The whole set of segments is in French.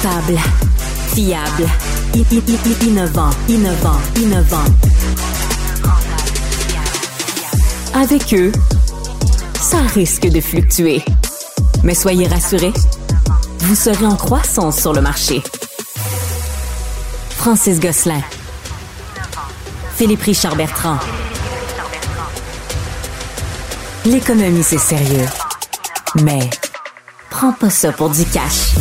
Fiable, innovant, innovant, innovant. Avec eux, ça risque de fluctuer. Mais soyez rassurés, vous serez en croissance sur le marché. Francis Gosselin. Philippe Richard Bertrand. L'économie, c'est sérieux. Mais prends pas ça pour du cash.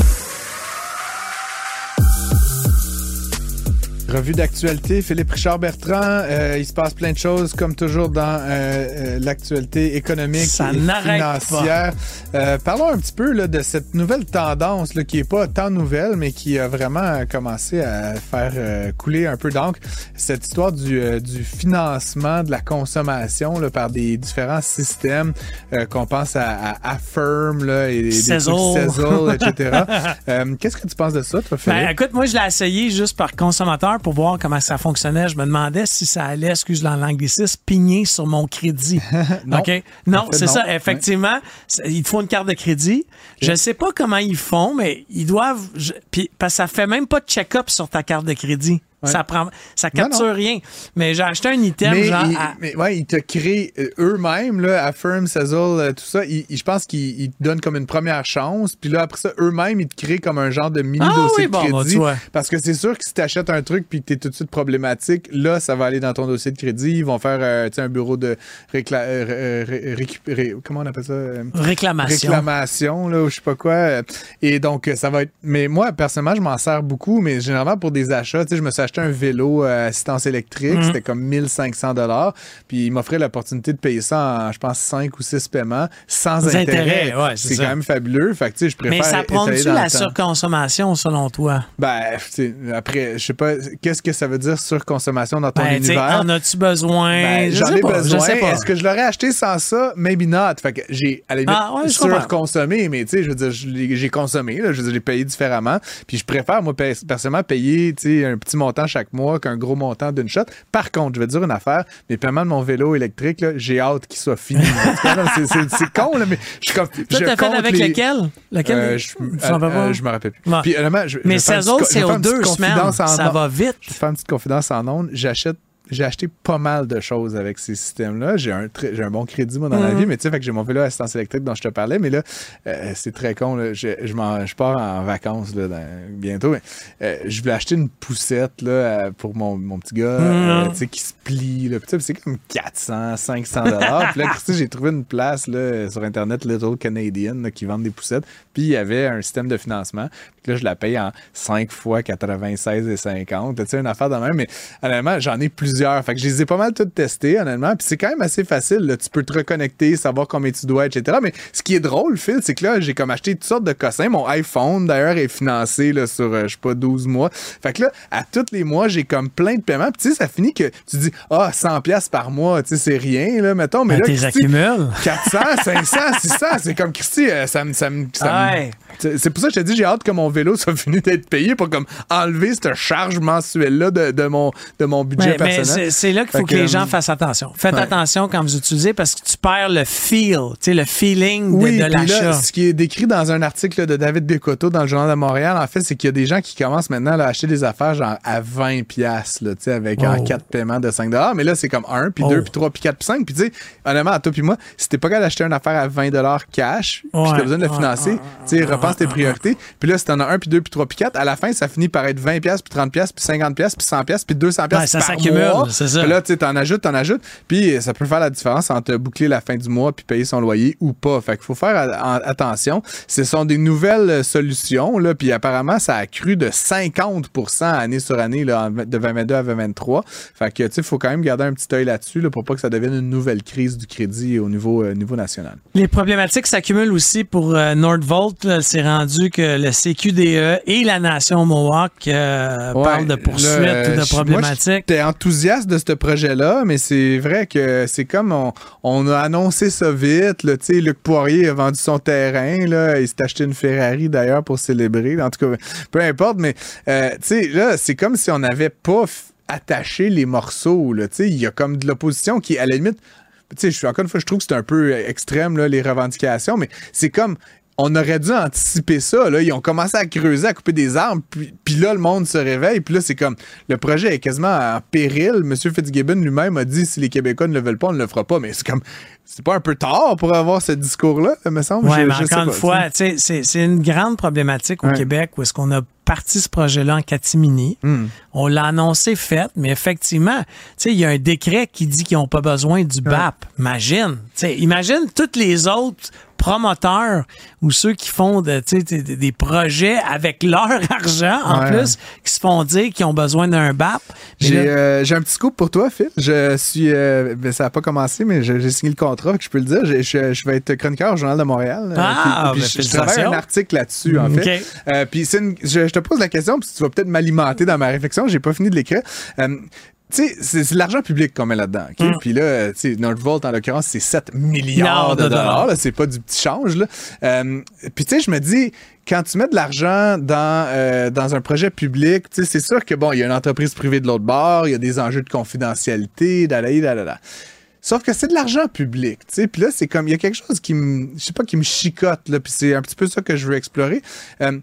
Revue d'actualité, Philippe Richard Bertrand. Euh, il se passe plein de choses, comme toujours dans euh, euh, l'actualité économique Ça et financière. Euh, parlons un petit peu là, de cette nouvelle tendance là, qui est pas tant nouvelle, mais qui a vraiment commencé à faire euh, couler un peu d'encre. Cette histoire du, euh, du financement de la consommation là, par des différents systèmes euh, qu'on pense à, à Affirm là, et des Sezzle. trucs etc. Euh, Qu'est-ce que tu penses de ça, toi, Philippe? Ben, écoute, moi, je l'ai essayé juste par consommateur pour voir comment ça fonctionnait. Je me demandais si ça allait, excuse l'anglicisme, pigner sur mon crédit. Non. Non, c'est ça. Effectivement, c'est- il te faut une carte de crédit. Je sais pas comment ils font, mais ils doivent. je- puis, parce que ça fait même pas de check-up sur ta carte de crédit. Ouais. Ça prend, ça capture non. rien. Mais j'ai acheté un item mais, genre. ils, à- mais ouais, ils te créent euh, eux-mêmes, là, Affirm, Sezzle, euh, tout ça. ils- ils- je pense qu'ils ils te donnent comme une première chance. Puis là, après ça, eux-mêmes, ils te créent comme un genre de mini Ah dossier oui, de bon, crédit. parce que c'est sûr que si tu achètes un truc puis que tu es tout de suite problématique, là, ça va aller dans ton dossier de crédit. Ils vont faire euh, un bureau de récla- euh, ré-. Comment on appelle ça? Réclamation. réclamation, là, ou je sais pas quoi. Et donc, ça va être. Mais moi, personnellement, je m'en sers beaucoup, mais généralement pour des achats, tu sais, je me suis acheté un vélo à assistance électrique, Mhm. c'était comme 1500 dollars, puis il m'offrait l'opportunité de payer ça en, je pense, 5 ou 6 paiements sans intérêt. ouais, c'est quand même fabuleux. Fait que, je préfère. Mais ça prend-tu la surconsommation, selon toi? Ben, après, je sais pas, qu'est-ce que ça veut dire surconsommation dans ton Ben, univers? en as-tu besoin? Ben, Je J'en ai pas, besoin. Est-ce que je l'aurais acheté sans ça? Maybe not. Fait que j'ai, à la limite, Ah, ouais, surconsommé, mais tu sais, je veux dire, j'ai consommé, là, je veux dire, j'ai payé différemment. Puis je préfère, moi, pe- personnellement, payer, tu sais, un petit montant chaque mois qu'un gros montant d'une shot. Par contre, je vais te dire une affaire, mes paiements de mon vélo électrique, j'ai hâte qu'il soit fini. C'est- c'est c'est con, là, mais je suis comme. Je t'as fait avec les- lequel? Lequel? Euh, je, euh, pas? je me rappelle plus. Ouais. Puis, honnêtement, je, Mais c'est je vais aux deux semaines. en Ça va vite. Je vais faire une petite confidence en ondes. J'achète j'ai acheté pas mal de choses avec ces systèmes-là. J'ai un, j'ai un bon crédit, moi, dans la Mhm. vie, mais tu sais, fait que j'ai mon vélo à assistance électrique dont je te parlais, mais là, euh, c'est très con. Là. Je, je, m'en- je pars en vacances là, dans- bientôt. Mais, euh, je voulais acheter une poussette là, euh, pour mon, mon petit gars euh, tu sais, qui se plie. Là. Puis, c'est comme 400, 500 dollars. Puis là, j'ai trouvé une place là, sur Internet, Little Canadian, là, qui vendent des poussettes. Puis il y avait un système de financement. Puis là, je la paye en 5 fois 96,50. Tu sais, une affaire de même. Mais honnêtement, j'en ai plusieurs. Fait que je les ai pas mal toutes testées, honnêtement. Puis c'est quand même assez facile. là. Tu peux te reconnecter, savoir combien tu dois, etc. Mais ce qui est drôle, Phil, c'est que là, j'ai comme acheté toutes sortes de cossins. Mon iPhone, d'ailleurs, est financé là, sur, euh, je sais pas, 12 mois. Fait que là, à tous les mois, j'ai comme plein de paiements. Puis tu sais, ça finit que tu dis, ah, 100$ piastres par mois, tu sais, c'est rien, là, mettons. Mais Ben, là, t'es Christy, accumules. 400, 500, 600, c'est comme Christy, euh, ça me. Ça me- ça me- c'est pour ça que je te dis, j'ai hâte que mon vélo soit fini d'être payé pour comme enlever cette charge mensuelle-là de, de mon, de mon budget Mais, mais personnel. C'est là qu'il faut que, les gens euh, fassent attention. Faites ouais. attention quand vous utilisez parce que tu perds le feel, tu sais, le feeling de- Oui, de, là, l'achat. ce qui est décrit dans un article de David Bécoto dans le Journal de Montréal, en fait, c'est qu'il y a des gens qui commencent maintenant là, à acheter des affaires genre à 20 pièces là, tu sais, avec en Oh. 4 paiements de 5 mais là c'est comme 1 puis Oh. 2 puis 3 puis 4 puis 5 puis tu sais honnêtement à toi puis moi, si t'es pas capable d'acheter une affaire à 20 cash, puis Ouais. t'as besoin de le Ouais, financer, ouais, tu sais, repense tes priorités. Puis là si t'en as 1 puis 2 puis 3 puis 4, à la fin ça finit par être 20 pièces puis 30 pièces puis 50 pièces puis 100 pièces puis 200 pièces Ouais, ça s'accumule, mois. c'est ça. Puis là tu sais t'en ajoutes, t'en ajoutes, puis ça peut faire la différence entre boucler la fin du mois puis payer son loyer ou pas. Fait qu'il faut faire attention. Ce sont des nouvelles euh, solutions, là, puis apparemment, ça a cru de 50% année sur année, là, de 2022 à 2023. Fait que, tu sais, il faut quand même garder un petit œil là-dessus, là, pour pas que ça devienne une nouvelle crise du crédit au niveau, euh, niveau national. Les problématiques s'accumulent aussi pour euh, Nordvolt. C'est rendu que le CQDE et la Nation Mohawk euh, Ouais, parlent de poursuites ou de problématiques. Enthousiaste de ce projet-là, mais c'est vrai que c'est comme on, a annoncé ça vite. Là, Luc Poirier a vendu son terrain. Là, il s'est acheté une Ferrari d'ailleurs pour célébrer. En tout cas, peu importe, mais euh, là, c'est comme si on n'avait pas attaché les morceaux. Il y a comme de l'opposition qui, à la limite, je suis encore une fois, je trouve que c'est un peu extrême, là, les revendications, mais c'est comme on aurait dû anticiper ça. Là. Ils ont commencé à creuser, à couper des arbres, puis, puis là, le monde se réveille. Puis là, c'est comme le projet est quasiment en péril. Monsieur Fitzgibbon lui-même a dit si les Québécois ne le veulent pas, on ne le fera pas. Mais c'est comme c'est pas un peu tard pour avoir ce discours-là, me semble. Oui, mais encore une fois, tu sais, c'est c'est une grande problématique au Ouais. Québec où est-ce qu'on a parti ce projet-là en catimini. Hmm. On l'a annoncé fait, mais effectivement, tu sais, il y a un décret qui dit qu'ils n'ont pas besoin du BAP. Imagine, imagine tous les autres promoteurs ou ceux qui font de, des, projets avec leur argent en Ouais. plus, qui se font dire qu'ils ont besoin d'un BAP. J'ai euh, j'ai un petit scoop pour toi, Phil. Je suis. euh, ben, ça n'a pas commencé, mais j'ai signé le contrat, fait que je peux le dire. Je, je vais être chroniqueur au Journal de Montréal. euh, Ah, puis- puis ben, je, je travaille un article là-dessus, en Ok. fait. Euh, puis c'est une- je, je te pose la question, puis tu vas peut-être m'alimenter dans ma réflexion. J'ai pas fini de l'écrire. Euh, tu sais, c'est l'argent public qu'on met là-dedans. ok? Puis là, euh, tu sais, Nordvolt, en l'occurrence, c'est 7 milliards de de dollars. C'est pas du petit change. Là. Euh, puis tu sais, je me dis, quand tu mets de l'argent dans, euh, dans un projet public, tu sais, c'est sûr que bon, il y a une entreprise privée de l'autre bord, il y a des enjeux de confidentialité, dalala, dalala. Sauf que c'est de l'argent public, tu sais. Puis là, c'est comme, il y a quelque chose qui me, je sais pas, qui me chicote, là. Puis c'est un petit peu ça que je veux explorer. Euh,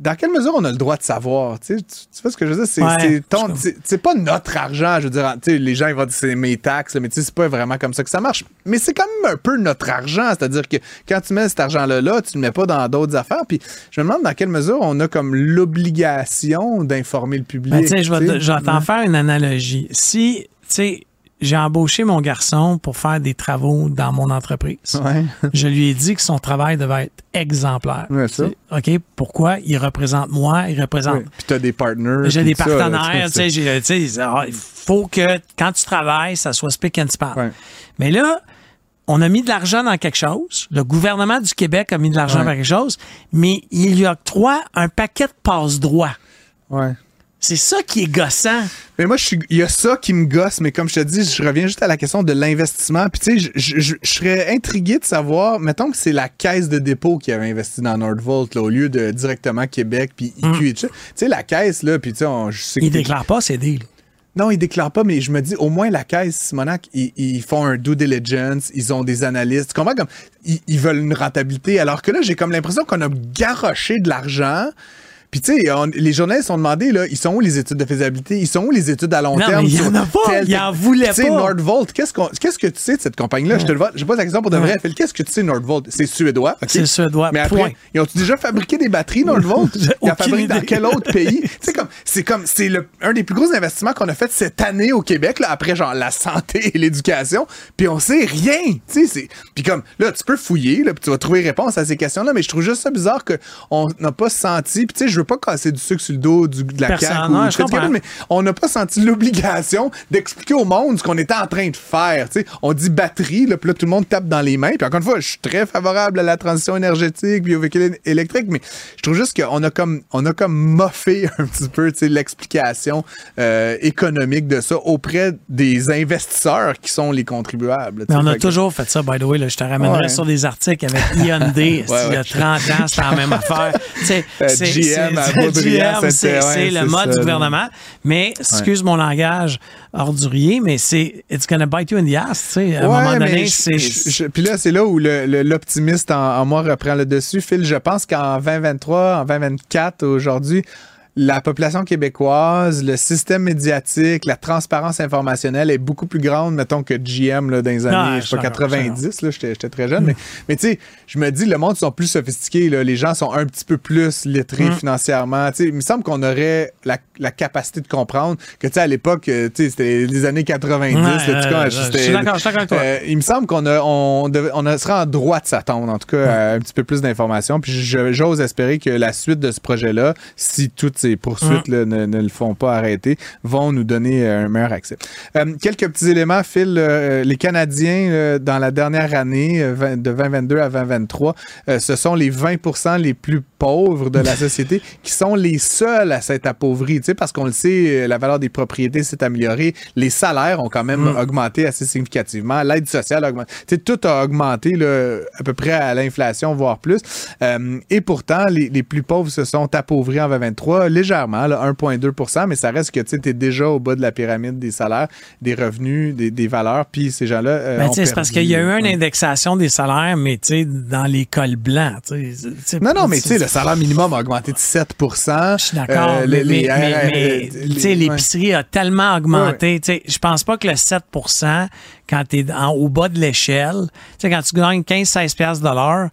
dans quelle mesure on a le droit de savoir? Tu, sais, tu, vois ce que je veux dire? C'est, Ouais, pas notre argent, je veux dire. Tu sais, les gens ils vont dire c'est mes taxes, mais tu sais, c'est pas vraiment comme ça que ça marche. Mais c'est quand même un peu notre argent. C'est-à-dire que quand tu mets cet argent-là, là, tu le mets pas dans d'autres affaires. Puis je me demande dans quelle mesure on a comme l'obligation d'informer le public. Ben, vais je vais t'en faire une analogie. Si, tu sais, j'ai embauché mon garçon pour faire des travaux dans mon entreprise. Ouais. Je lui ai dit que son travail devait être exemplaire. Ouais, ça. Tu OK? Pourquoi? Il représente moi, il représente. Ouais. Puis des. J'ai puis des partenaires, tu sais, j'ai- tu sais, ah, il faut que quand tu travailles, ça soit spick and span. Mais là, on a mis de l'argent dans quelque chose. Le gouvernement du Québec a mis de l'argent dans quelque chose, mais il lui octroie un paquet de passe-droits. Ouais. C'est ça qui est gossant. Mais moi, il y a ça qui me gosse, mais comme je te dis, je reviens juste à la question de l'investissement. Puis tu sais, je, je- je- je serais intrigué de savoir, mettons que c'est la caisse de dépôt qui avait investi dans Nordvolt, là, au lieu de directement Québec, puis IQ et tout ça. Tu sais, la caisse, là, puis tu sais, on- je sais que Il t'es- déclare pas ses deals. Non, ils déclarent pas, mais je me dis, au moins, la caisse, Simonac, ils, ils font un due diligence, ils ont des analystes. Tu comprends? Comme, ils, ils veulent une rentabilité. Alors que là, j'ai comme l'impression qu'on a garoché de l'argent. Puis, tu sais, les journalistes ont demandé, là, ils sont où les études de faisabilité? Ils sont où les études à long Non, terme? mais il y sur en a pas. Il en voulait Puis, Tu sais, pas. Nordvolt, qu'est-ce, que tu sais de cette compagnie-là? Je te le vois. Je pose la question pour de vrai. Phil, Qu'est-ce que tu sais Nordvolt? C'est suédois. C'est suédois, Mais après, point. ils ont déjà fabriqué des batteries, Nordvolt? Ils en fabriquent dans quel autre pays? Sais, comme, c'est comme, c'est un des plus gros investissements qu'on a fait cette année au Québec, là, après, genre, la santé et l'éducation. Puis on sait rien. Tu sais, c'est, puis comme, là, tu peux fouiller, là, puis tu vas trouver réponse à ces questions-là, mais je trouve juste ça bizarre qu'on n'a pas senti, puis tu sais, je veux pas casser du sucre sur le dos du, de la CAQ non, ou je du comprends. mais on n'a pas senti l'obligation d'expliquer au monde ce qu'on était en train de faire. On dit batterie, là, puis là, tout le monde tape dans les mains. Puis encore une fois, je suis très favorable à la transition énergétique, puis au véhicule électrique, mais je trouve juste qu'on a comme on a comme moffé un petit peu l'explication euh, économique de ça auprès des investisseurs qui sont les contribuables. Mais on a toujours fait ça, by the way. Là, je te ramènerai Ouais. sur des articles avec Hyundai. Il y a ouais. 30 ans, c'était la même affaire. Euh, c'est- C'est- à le mode ça, du gouvernement. Mais, excuse mon langage ordurier, mais c'est it's gonna bite you in the ass. Tu sais, à un Ouais, moment mais donné, c'est. Puis là, c'est là où l'optimiste en, en moi reprend le dessus. Phil, je pense qu'en 2023, en 2024, aujourd'hui, la population québécoise, le système médiatique, la transparence informationnelle est beaucoup plus grande, mettons, que GM là, dans les années Ah, je sais pas, je suis d'accord, 90. là, J'étais très jeune. Mais, mais tu sais, je me dis, le monde sont plus sophistiqués. là. Les gens sont un petit peu plus lettrés Mm. financièrement. Tu sais, il me semble qu'on aurait la, la capacité de comprendre que, tu sais, à l'époque, euh, tu sais, c'était les années 90. Ouais, là, euh, je suis d'accord, avec toi. euh, il me semble qu'on a, on, devait- on a- sera en droit de s'attendre, en tout cas, à un petit peu plus d'informations. Puis j'ose espérer que la suite de ce projet-là, si toutes ces poursuites là, ne, ne le font pas arrêter, vont nous donner euh, un meilleur accès. Euh, quelques petits éléments, Phil. euh, les Canadiens, euh, dans la dernière année, 20 de 2022 à 2023, euh, ce sont les 20% les plus pauvres de la société qui sont les seuls à s'être appauvris. Parce qu'on le sait, la valeur des propriétés s'est améliorée. Les salaires ont quand même augmenté assez significativement. L'aide sociale a augmenté. Tout a augmenté là, à peu près à l'inflation, voire plus. Et pourtant, les, les plus pauvres se sont appauvris en 2023. Légèrement, là, 1,2% mais ça reste que tu es déjà au bas de la pyramide des salaires, des revenus, des, des valeurs, puis ces gens-là. Euh, Ben, c'est parce qu'il y a eu une ouais. indexation des salaires, mais tu sais, dans les cols blancs. Non, non, mais tu sais, le salaire minimum a augmenté de 7% Je suis d'accord, Euh, mais, les- ouais. l'épicerie a tellement augmenté. Tu sais, Je pense pas que le 7% quand tu es au bas de l'échelle, tu sais, quand tu gagnes 15-16 piastres de l'heure,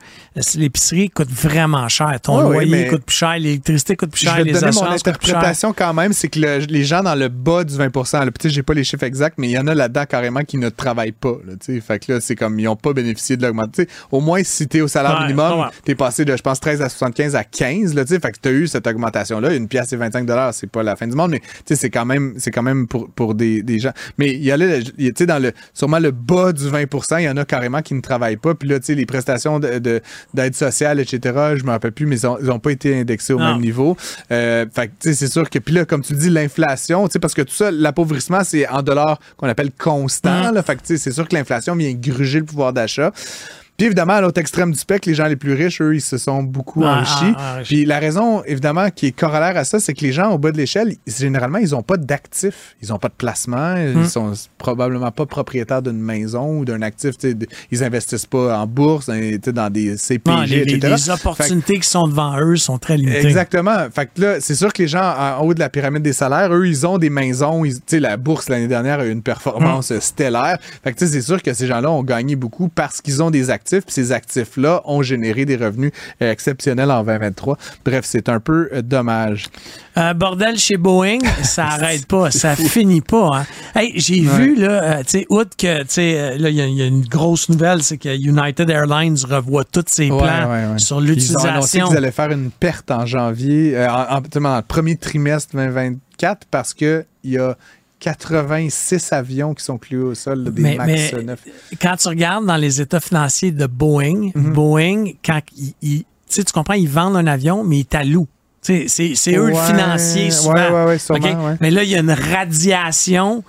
l'épicerie coûte vraiment cher. Ton Ouais, ouais, loyer coûte plus cher, l'électricité coûte plus Je cher, les mon interprétation quand même, c'est que le- les gens dans le bas du 20 là, peut-être j'ai pas les chiffres exacts, mais il y en a là-dedans carrément qui ne travaillent pas. Là, tu sais. fait que là, c'est comme ils n'ont pas bénéficié de l'augmentation. Au moins, si tu es au salaire Ouais, minimum, ouais. tu es passé de, je pense, 13 à 75 à 15. Là, fait que tu as eu cette augmentation-là. Une pièce et 25 c'est pas la fin du monde, mais tu sais, c'est quand même, c'est quand même pour, pour des, des gens. Mais il y a là, tu sais, dans le, sûrement le bas du 20% il y en a carrément qui ne travaillent pas. Puis là, tu sais, les prestations de- de- d'aide sociale, etc., je me rappelle plus, mais ils n'ont pas été indexés au Non. même niveau. Euh, fait tu sais, c'est sûr que, puis là, comme tu dis, l'inflation, parce que tout ça, l'appauvrissement, c'est en dollars qu'on appelle constant, là. Fait c'est sûr que l'inflation vient gruger le pouvoir d'achat. Puis évidemment, à l'autre extrême du spectre, les gens les plus riches, eux, ils se sont beaucoup Ah, enrichis. ah, enrichis. Puis la raison, évidemment, qui est corollaire à ça, c'est que les gens au bas de l'échelle, généralement, ils n'ont pas d'actifs. Ils n'ont pas de placement. Hmm. Ils sont probablement pas propriétaires d'une maison ou d'un actif. Ils investissent pas en bourse, dans, sais, dans des CPG, Non, les, les- etc. les opportunités qui sont devant eux sont très limitées. Exactement. Fait que là, c'est sûr que les gens en haut de la pyramide des salaires, eux, ils ont des maisons. ils- la bourse l'année dernière a eu une performance Mm. stellaire. Fait que c'est sûr que ces gens-là ont gagné beaucoup parce qu'ils ont des actifs. Puis ces actifs-là ont généré des revenus euh, exceptionnels en 2023. Bref, c'est un peu euh, dommage. Euh, bordel chez Boeing, ça arrête pas, ça finit pas. Hein. Hey, j'ai vu là, tu sais, outre que, tu sais, là, il y, a- il y a une grosse nouvelle, c'est que United Airlines revoit tous ses plans ouais, ouais. sur Ils ont annoncé l'utilisation. qu'ils allaient faire une perte en janvier, euh, en, en- premier trimestre 2024 parce que il y a 86 avions qui sont cloués au sol, là, des Mais- MAX mais- 9. Quand tu regardes dans les états financiers de Boeing, Mhm. Boeing, quand ils, ils- tu comprends, ils vendent un avion, mais ils t'allouent. C'est eux le financier souvent. ouais, ouais, ouais, sûrement. Mais là, il y a une radiation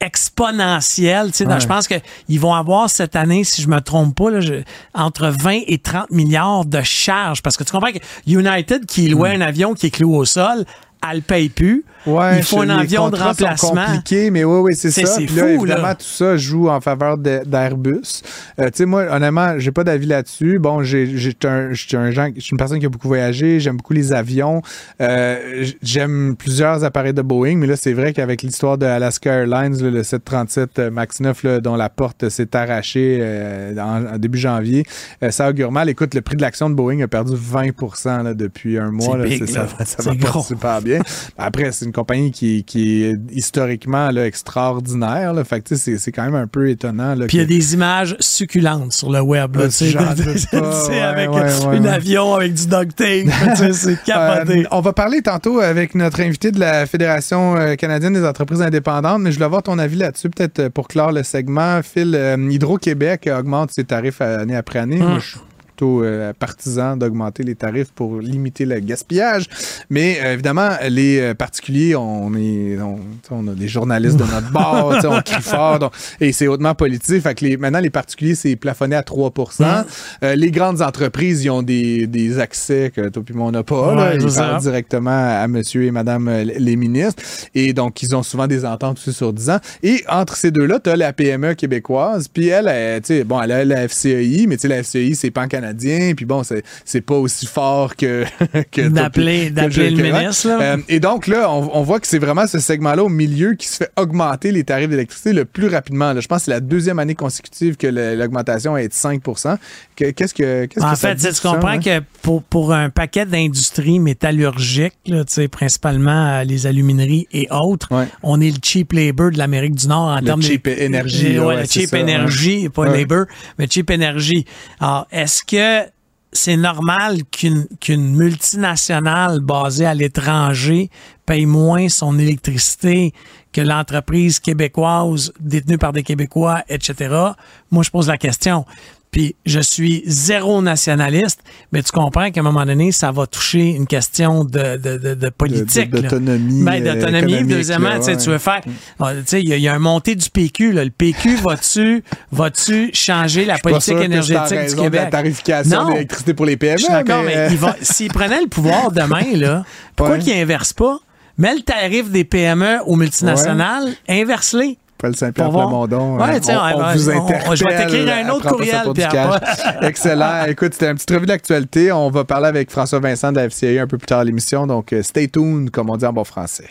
exponentielle. Je pense qu'ils vont avoir cette année, si je me trompe pas, là, je- entre 20 et 30 milliards de charges. Parce que tu comprends que United, qui louait Hmm. un avion qui est cloué au sol, elle le paye plus. Ouais, il faut un avion de remplacement. compliqués, mais oui, oui, c'est C'est- ça. c'est Puis là, fou, évidemment, là. tout ça joue en faveur d'Airbus. Euh, tu sais, moi, honnêtement, j'ai pas d'avis là-dessus. Bon, j'ai un, un gens- je suis une personne qui a beaucoup voyagé. J'aime beaucoup les avions. Euh, J'aime plusieurs appareils de Boeing, mais là, c'est vrai qu'avec l'histoire de Alaska Airlines, là, le 737 euh, MAX 9, là, dont la porte s'est arrachée euh, en, en début janvier, ça augure mal. Écoute, le prix de l'action de Boeing a perdu 20 là, depuis un mois. C'est big, C'est- ça, va- ça C'est va pas super bien. Après, c'est une compagnie qui, qui est historiquement là, extraordinaire. Là. Fait que, c'est, quand même un peu étonnant. Là, Puis il y a des images succulentes sur le web. là, Euh, sais, ouais, avec ouais, ouais, un avion avec du duct tape. c'est capoté. Euh, on va parler tantôt avec notre invité de la Fédération euh, canadienne des entreprises indépendantes, mais je voulais avoir ton avis là-dessus, peut-être pour clore le segment. Phil, euh, Hydro-Québec augmente ses tarifs année après année. Hum. Moi, je suis plutôt euh, partisan d'augmenter les tarifs pour limiter le gaspillage. Mais euh, évidemment, les euh, particuliers, on est on, on a des journalistes de notre bord, on crie fort, donc- et c'est hautement politique. Fait que les, maintenant, les particuliers, c'est plafonné à 3 Euh, Les grandes entreprises, ils ont des, des accès que toi puis moi, on n'a pas. là. Ouais, Ils parlent directement à monsieur et madame euh, les ministres. Et donc, ils ont souvent des ententes aussi sur 10 ans. Et entre ces deux-là, tu as la PME québécoise. Puis elle, elle, tu sais, bon, elle a la FCEI, mais tu sais, la FCEI, c'est pan-canadien. Puis bon, c'est c'est pas aussi fort que. que D'appeler- le ministre, là. Euh, et donc, là, on, on voit que c'est vraiment ce segment-là au milieu qui se fait augmenter les tarifs d'électricité le plus rapidement. là. Je pense que c'est la deuxième année consécutive que l'augmentation est de 5 Que- Qu'est-ce que. qu'est-ce En que ça fait, tu comprends hein? que pour, pour un paquet d'industries métallurgiques, là, principalement euh, les alumineries et autres, Ouais. on est le cheap labor de l'Amérique du Nord en Le termes cheap de Ouais, là, ouais, cheap energy, pas labor, mais cheap energy. Alors, est-ce que c'est normal qu'une qu'une multinationale basée à l'étranger paye moins son électricité que l'entreprise québécoise détenue par des Québécois, etc. Moi, je pose la question. Puis je suis zéro nationaliste, mais tu comprends qu'à un moment donné, ça va toucher une question de, de, de, de politique. D'autonomie, Ben, euh, d'autonomie. Deuxièmement, tu sais, ouais. tu veux faire. Tu sais, il y, a- il y a un montée du PQ. Là. Le PQ, vas-tu vas-tu changer la politique que énergétique du de Québec? la tarification de l'électricité pour les PME. Je suis d'accord, mais, mais, euh, il va- s'il prenait le pouvoir demain, là, pourquoi Ouais. qu'il inverse pas? Mets le tarif des PME aux multinationales, inverse-les. Paul Saint-Pierre. Plamondon, Ouais, hein, tiens, on, on ouais, vous on- on- interpelle. je vais t'écrire un à autre courriel, Pierre. Excellent. Écoute, c'était un petit revue d'actualité. On va parler avec François Vincent de la FCA un peu plus tard à l'émission. Donc, euh, stay tuned, comme on dit en bon français.